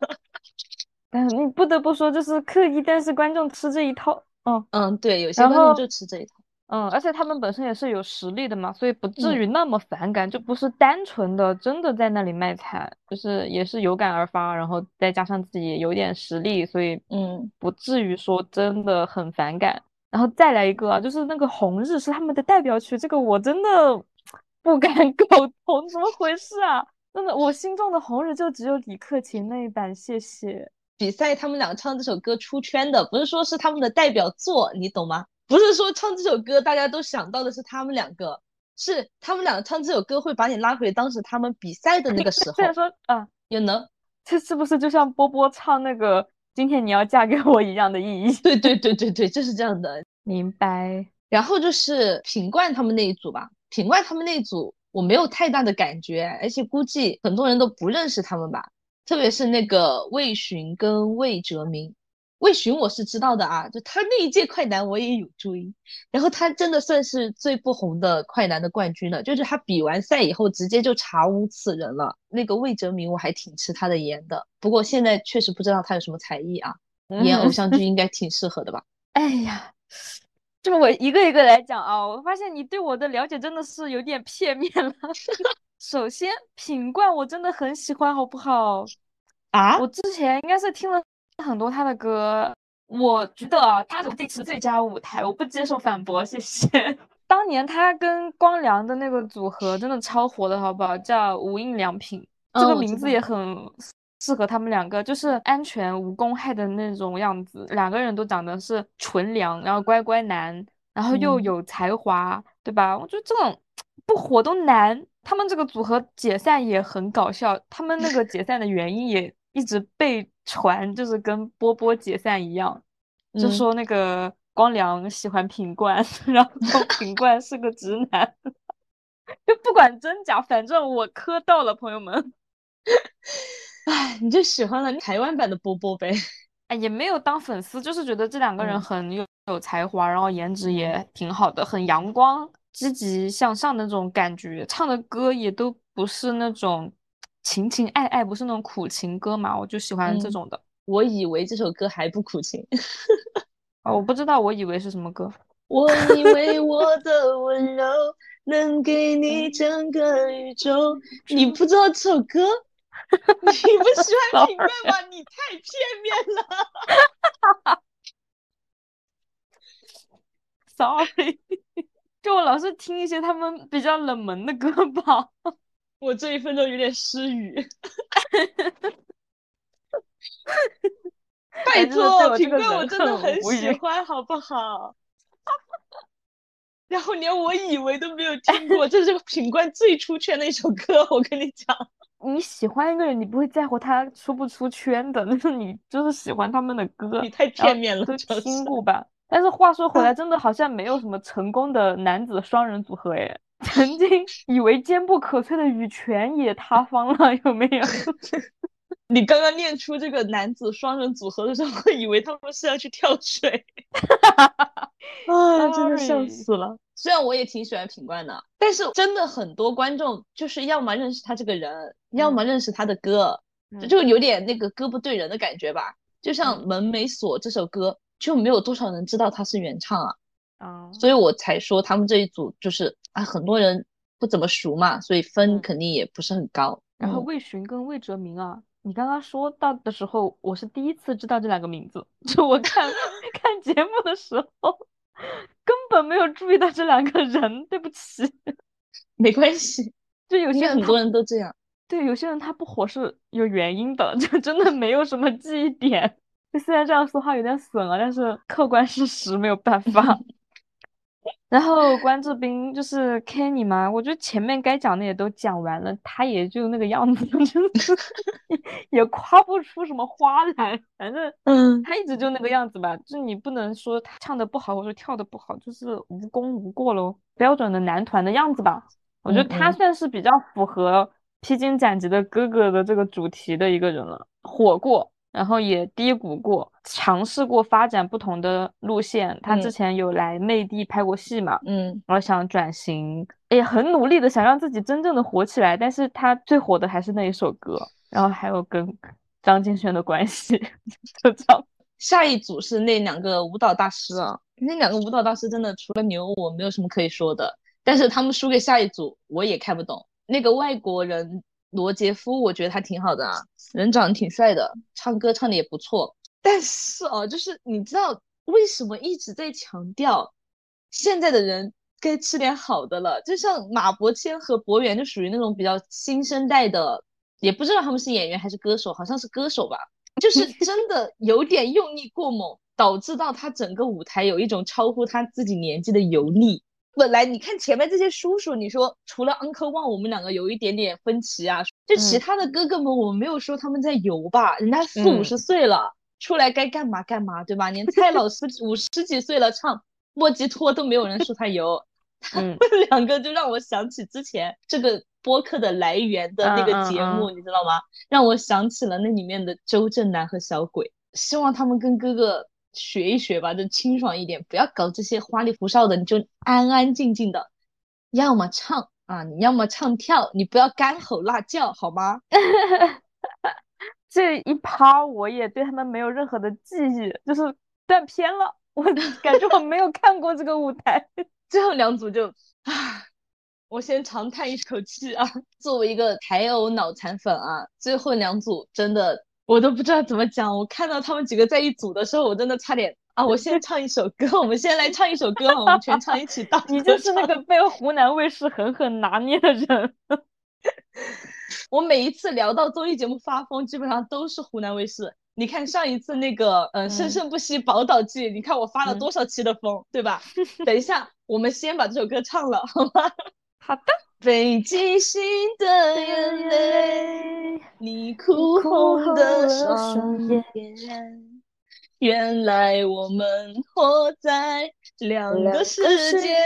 但是你不得不说，就是刻意，但是观众吃这一套。嗯嗯，对，有些观众就吃这一套。嗯，而且他们本身也是有实力的嘛，所以不至嗯于那么反感，就不是单纯的真的在那里卖惨，就是也是有感而发，然后再加上自己有点实力，所以嗯不至于说真的很反感。然后再来一个啊，就是那个《红日》是他们的代表曲，这个我真的不敢 苟同，怎么回事啊？真的，我心中的红日就只有李克勤那一版，谢谢。比赛他们俩唱这首歌出圈的，不是说是他们的代表作，你懂吗？不是说唱这首歌大家都想到的是他们两个，是他们两个唱这首歌会把你拉回当时他们比赛的那个时候。虽然说啊，也能，这是不是就像波波唱那个“今天你要嫁给我”一样的意义？对对对对对，就是这样的。明白。然后就是品冠他们那一组吧，品冠他们那一组我没有太大的感觉，而且估计很多人都不认识他们吧。特别是那个魏巡跟魏哲鸣，魏巡我是知道的啊，就他那一届快男我也有追，然后他真的算是最不红的快男的冠军了，就是他比完赛以后直接就查无此人了。那个魏哲鸣我还挺吃他的颜的，不过现在确实不知道他有什么才艺啊，演 偶像剧应该挺适合的吧？哎呀，这么我一个一个来讲啊，我发现你对我的了解真的是有点片面了。首先，品冠我真的很喜欢，好不好？啊，我之前应该是听了很多他的歌，我觉得啊，他的这次最佳舞台，我不接受反驳，谢谢。当年他跟光良的那个组合真的超火的，好不好？叫无印良品，这个名字也很适合他们两个，就是安全无公害的那种样子。两个人都长得是纯良，然后乖乖男，然后又有才华，对吧？我觉得这种不火都难。他们这个组合解散也很搞笑，他们那个解散的原因也一直被传，就是跟波波解散一样，就说那个光良喜欢品冠，然后品冠是个直男，就不管真假，反正我磕到了，朋友们。哎，你就喜欢了台湾版的波波呗？哎，也没有当粉丝，就是觉得这两个人很有有才华，然后颜值也挺好的，很阳光。积极向上的那种感觉，唱的歌也都不是那种情情爱爱，不是那种苦情歌嘛，我就喜欢这种的。我以为这首歌还不苦情，哦，我不知道，我以为是什么歌。我以为我的温柔能给你整个宇宙，你不知道这首歌？你不喜欢品冠吗？你太片面了。Sorry。就我老是听一些他们比较冷门的歌吧，我这一分钟有点失语。拜托，品冠我真的很喜欢，好不好？然后连我以为都没有听过，这是品冠最出圈的一首歌，我跟你讲。你喜欢一个人，你不会在乎他出不出圈的，那是你就是喜欢他们的歌。你太片面了，都听过吧？但是话说回来，真的好像没有什么成功的男子双人组合诶。曾经以为坚不可摧的羽泉也塌方了，有没有？你刚刚念出这个男子双人组合的时候，会以为他们是要去跳水。啊，真的笑死了。虽然我也挺喜欢品冠的，但是真的很多观众就是要么认识他这个人，要么认识他的歌，就有点那个歌不对人的感觉吧。就像《门没锁》这首歌。就没有多少人知道他是原唱啊，啊，所以我才说他们这一组就是啊，很多人不怎么熟嘛，所以分肯定也不是很高。然后魏巡跟魏哲鸣啊，你刚刚说到的时候，我是第一次知道这两个名字，就我看看节目的时候根本没有注意到这两个人，对不起，没关系，就有些很多人都这样，对，有些人他不火是有原因的，就真的没有什么记忆点。就虽然这样说话有点损啊，但是客观事实没有办法。然后关智斌就是 Kenny 嘛，我觉得前面该讲的也都讲完了，他也就那个样子，就是也夸不出什么花来。反正嗯，他一直就那个样子吧，就你不能说他唱的不好，或者说跳的不好，就是无功无过喽，标准的男团的样子吧。我觉得他算是比较符合披荆斩棘的哥哥的这个主题的一个人了，火过。然后也低谷过，尝试过发展不同的路线。他之前有来内地拍过戏嘛？嗯，然后想转型，也很努力的想让自己真正的火起来。但是他最火的还是那一首歌，然后还有跟张敬轩的关系。就这样。下一组是那两个舞蹈大师啊，那两个舞蹈大师真的除了牛，我没有什么可以说的。但是他们输给下一组，我也看不懂。那个外国人。罗杰夫，我觉得他挺好的啊，人长得挺帅的，唱歌唱的也不错。但是哦，就是你知道为什么一直在强调现在的人该吃点好的了。就像马伯骞和博源，就属于那种比较新生代的，也不知道他们是演员还是歌手，好像是歌手吧。就是 真的有点用力过猛，导致到他整个舞台有一种超乎他自己年纪的油腻。本来你看前面这些叔叔，你说除了 Uncle Wang，我们两个有一点点分歧啊，就其他的哥哥们，我们没有说他们在油吧？人家四五十岁了，出来该干嘛干嘛，对吧？连蔡老师 五十几岁了唱莫吉托都没有人说他油，他们两个就让我想起之前这个播客的来源的那个节目，你知道吗？让我想起了那里面的周震南和小鬼，希望他们跟哥哥。学一学吧，就清爽一点，不要搞这些花里胡哨的，你就安安静静的，要么唱啊，你要么唱跳，你不要干吼辣叫，好吗？这一趴我也对他们没有任何的记忆，就是断片了，我感觉我没有看过这个舞台。最后两组就啊，我先长叹一口气啊，作为一个台偶脑残粉啊，最后两组真的。我都不知道怎么讲，我看到他们几个在一组的时候，我真的差点啊！我先唱一首歌，我们先来唱一首歌，我们全唱一起 到。你就是那个 被湖南卫视狠狠拿捏的人。我每一次聊到综艺节目发疯，基本上都是湖南卫视。你看上一次那个，嗯，《生生不息宝岛记》，你看我发了多少期的疯，对吧？等一下，我们先把这首歌唱了，好吗？好的。北极星的眼泪，你哭红的双眼。原来我们活在两个世界。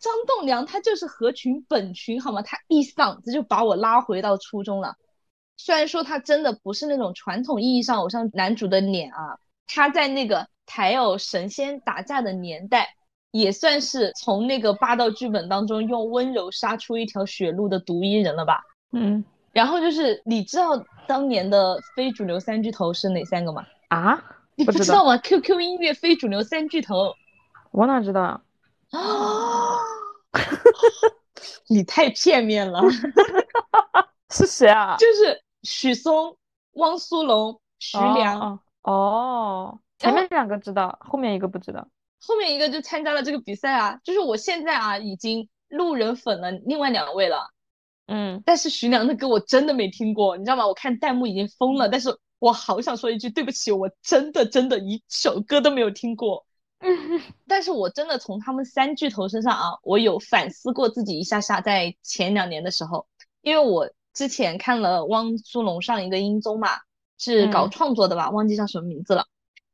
张栋梁他就是合群本群，好吗？他一嗓子就把我拉回到初中了。虽然说他真的不是那种传统意义上偶像男主的脸啊，他在那个台偶神仙打架的年代。也算是从那个霸道剧本当中用温柔杀出一条血路的独一人了吧？嗯，然后就是你知道当年的非主流三巨头是哪三个吗？啊，你不知道吗？QQ 音乐非主流三巨头，我哪知道啊？啊，你太片面了。是谁啊？就是许嵩、汪苏泷、徐良。哦，前面两个知道，后面一个不知道。后面一个就参加了这个比赛啊，就是我现在啊已经路人粉了另外两位了，嗯，但是徐良的歌我真的没听过，你知道吗？我看弹幕已经疯了，但是我好想说一句对不起，我真的真的一首歌都没有听过，但是我真的从他们三巨头身上啊，我有反思过自己一下下，在前两年的时候，因为我之前看了汪苏泷上一个音综嘛，是搞创作的吧，忘记叫什么名字了，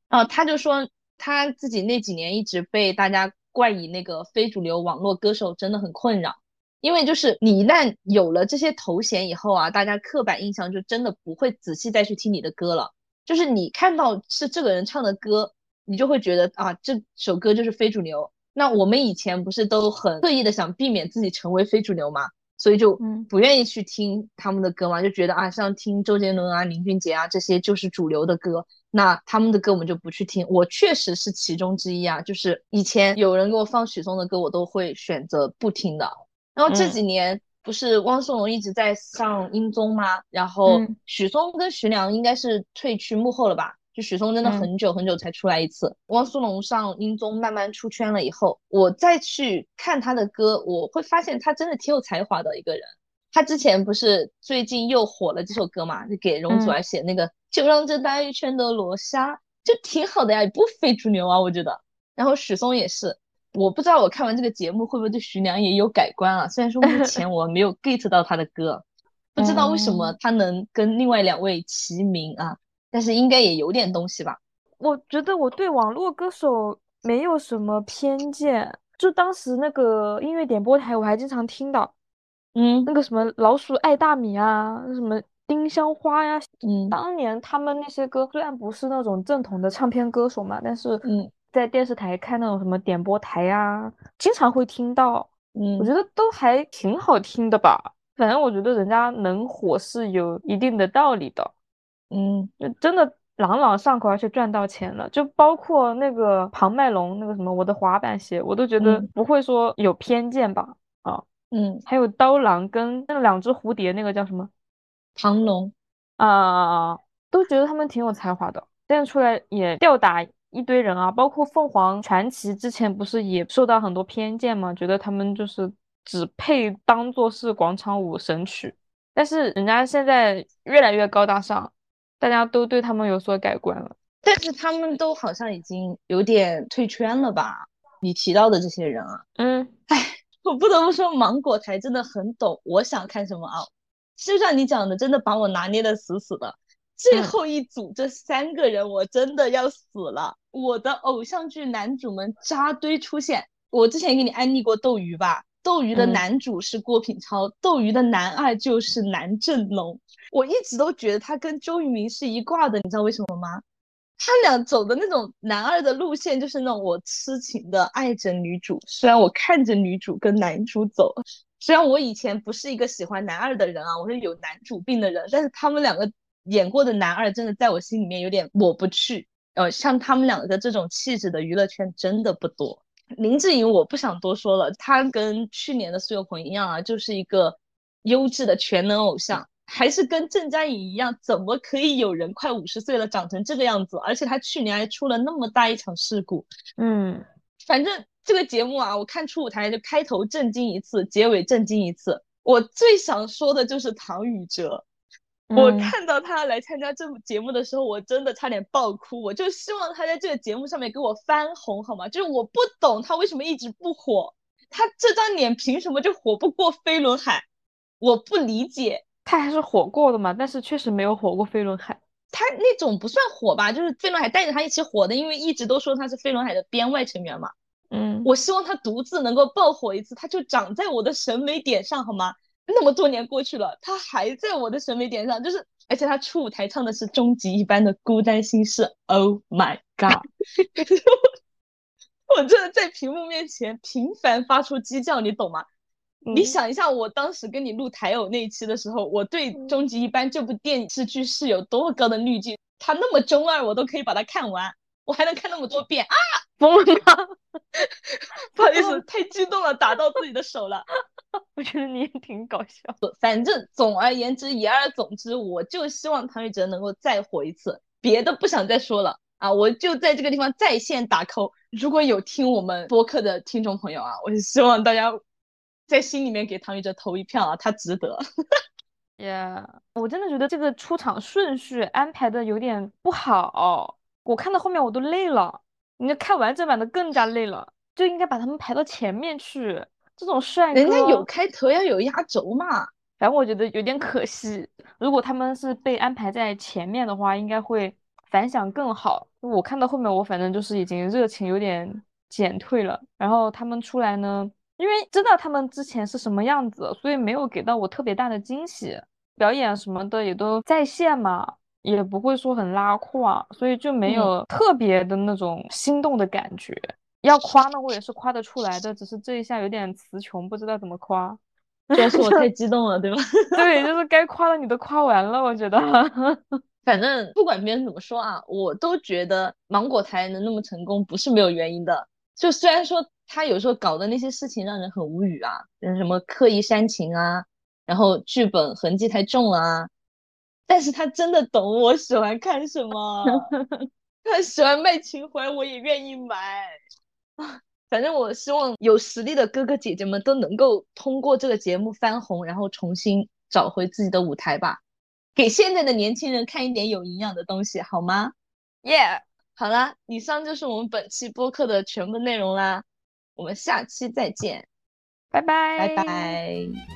然后他就说。他自己那几年一直被大家冠以那个非主流网络歌手，真的很困扰。因为就是你一旦有了这些头衔以后啊，大家刻板印象就真的不会仔细再去听你的歌了。就是你看到是这个人唱的歌，你就会觉得啊，这首歌就是非主流。那我们以前不是都很刻意的想避免自己成为非主流吗？所以就不愿意去听他们的歌嘛，就觉得啊，像听周杰伦啊、林俊杰啊这些就是主流的歌。那他们的歌我们就不去听，我确实是其中之一啊。就是以前有人给我放许嵩的歌，我都会选择不听的。然后这几年不是汪苏泷一直在上音综吗？然后许嵩跟徐良应该是退去幕后了吧？就许嵩真的很久很久才出来一次。汪苏泷上音综慢慢出圈了以后，我再去看他的歌，我会发现他真的挺有才华的一个人。他之前不是最近又火了这首歌嘛？就给容祖儿写那个。就让这大雨全都落下，就挺好的呀，也不非主流啊，我觉得。然后许嵩也是，我不知道我看完这个节目会不会对徐良也有改观啊？虽然说目前我没有 get 到他的歌，不知道为什么他能跟另外两位齐名啊？但是应该也有点东西吧。我觉得我对网络歌手没有什么偏见，就当时那个音乐点播台我还经常听到，嗯，那个什么老鼠爱大米啊，什么。丁香花呀，嗯，当年他们那些歌虽然不是那种正统的唱片歌手嘛，但是嗯，在电视台看那种什么点播台呀，经常会听到，嗯，我觉得都还挺好听的吧。反正我觉得人家能火是有一定的道理的，嗯，就真的朗朗上口，而且赚到钱了。就包括那个庞麦隆那个什么我的滑板鞋，我都觉得不会说有偏见吧？啊，嗯，还有刀郎跟那两只蝴蝶，那个叫什么？庞龙啊，都觉得他们挺有才华的，现在出来也吊打一堆人啊，包括凤凰传奇之前不是也受到很多偏见嘛？觉得他们就是只配当做是广场舞神曲，但是人家现在越来越高大上，大家都对他们有所改观了。但是他们都好像已经有点退圈了吧？你提到的这些人啊，嗯，哎，我不得不说，芒果台真的很懂我想看什么啊。就像你讲的，真的把我拿捏的死死的。最后一组这三个人，我真的要死了。我的偶像剧男主们扎堆出现。我之前给你安利过斗鱼吧？斗鱼的男主是郭品超，斗鱼的男二就是南正龙。我一直都觉得他跟周渝民是一挂的，你知道为什么吗？他俩走的那种男二的路线，就是那种我痴情的爱着女主，虽然我看着女主跟男主走。虽然我以前不是一个喜欢男二的人啊，我是有男主病的人，但是他们两个演过的男二真的在我心里面有点抹不去。呃，像他们两个这种气质的娱乐圈真的不多。林志颖我不想多说了，他跟去年的苏有朋一样啊，就是一个优质的全能偶像，还是跟郑嘉颖一样，怎么可以有人快五十岁了长成这个样子？而且他去年还出了那么大一场事故。嗯，反正。这个节目啊，我看初舞台就开头震惊一次，结尾震惊一次。我最想说的就是唐禹哲，我看到他来参加这部节目的时候，我真的差点爆哭。我就希望他在这个节目上面给我翻红，好吗？就是我不懂他为什么一直不火，他这张脸凭什么就火不过飞轮海？我不理解。他还是火过的嘛，但是确实没有火过飞轮海。他那种不算火吧，就是飞轮海带着他一起火的，因为一直都说他是飞轮海的编外成员嘛。嗯，我希望他独自能够爆火一次，他就长在我的审美点上，好吗？那么多年过去了，他还在我的审美点上，就是而且他出舞台唱的是终极一班的孤单心事，Oh my god！我真的在屏幕面前频繁发出鸡叫，你懂吗？你想一下，我当时跟你录台偶那一期的时候，我对终极一班这部电视剧是有多么高的滤镜？他那么中二，我都可以把它看完，我还能看那么多遍啊！疯了吗？不好意思，太激动了，打到自己的手了。我觉得你也挺搞笑。反正总而言之，言而总之，我就希望唐禹哲能够再火一次，别的不想再说了啊！我就在这个地方在线打 call。如果有听我们播客的听众朋友啊，我希望大家在心里面给唐禹哲投一票啊，他值得。Yeah，我真的觉得这个出场顺序安排的有点不好，我看到后面我都累了。你看完整版的更加累了，就应该把他们排到前面去。这种帅哥，人家有开头要有压轴嘛。反正我觉得有点可惜。如果他们是被安排在前面的话，应该会反响更好。我看到后面，我反正就是已经热情有点减退了。然后他们出来呢，因为知道他们之前是什么样子，所以没有给到我特别大的惊喜。表演什么的也都在线嘛。也不会说很拉胯，所以就没有特别的那种心动的感觉。要夸呢，我也是夸得出来的，只是这一下有点词穷，不知道怎么夸。主要是我太 激动了，对吧？对，就是该夸的你都夸完了，我觉得。反正不管别人怎么说啊，我都觉得芒果台能那么成功不是没有原因的。就虽然说他有时候搞的那些事情让人很无语啊，什么刻意煽情啊，然后剧本痕迹太重啊。但是他真的懂我喜欢看什么，他喜欢卖情怀，我也愿意买啊。反正我希望有实力的哥哥姐姐们都能够通过这个节目翻红，然后重新找回自己的舞台吧，给现在的年轻人看一点有营养的东西，好吗？Yeah，好啦，以上就是我们本期播客的全部内容啦，我们下期再见，拜拜，拜拜。